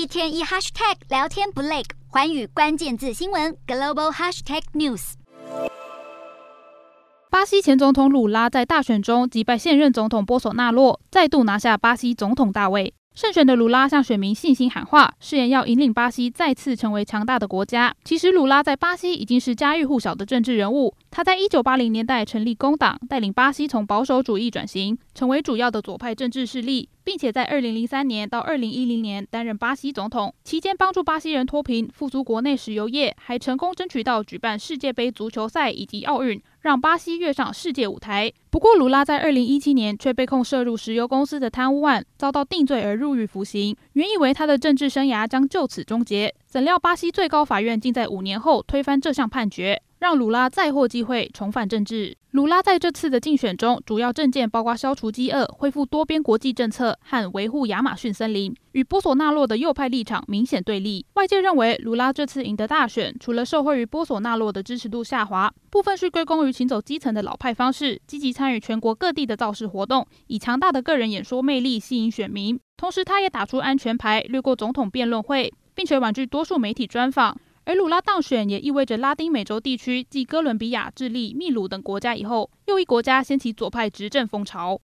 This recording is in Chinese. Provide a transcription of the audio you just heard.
一天一 hashtag 聊天不累，环宇关键字新闻 global hashtag news。巴西前总统鲁拉在大选中击败现任总统波索纳洛，再度拿下巴西总统大位。胜选的鲁拉向选民信心喊话，誓言要引领巴西再次成为强大的国家。其实，鲁拉在巴西已经是家喻户晓的政治人物。他在一九八零年代成立工党，带领巴西从保守主义转型，成为主要的左派政治势力，并且在二零零三年到二零一零年担任巴西总统，期间帮助巴西人脱贫，复苏国内石油业，还成功争取到举办世界杯足球赛以及奥运，让巴西跃上世界舞台。不过，卢拉在二零一七年却被控涉入石油公司的贪污案，遭到定罪而入狱服刑。原以为他的政治生涯将就此终结，怎料巴西最高法院竟在五年后推翻这项判决。让鲁拉再获机会重返政治。鲁拉在这次的竞选中，主要政见包括消除饥饿、恢复多边国际政策和维护亚马逊森林，与波索纳洛的右派立场明显对立。外界认为，鲁拉这次赢得大选，除了受惠于波索纳洛的支持度下滑，部分是归功于行走基层的老派方式，积极参与全国各地的造势活动，以强大的个人演说魅力吸引选民。同时，他也打出安全牌，略过总统辩论会，并且婉拒多数媒体专访。而鲁拉当选也意味着拉丁美洲地区继哥伦比亚、智利、秘鲁等国家以后，又一国家掀起左派执政风潮。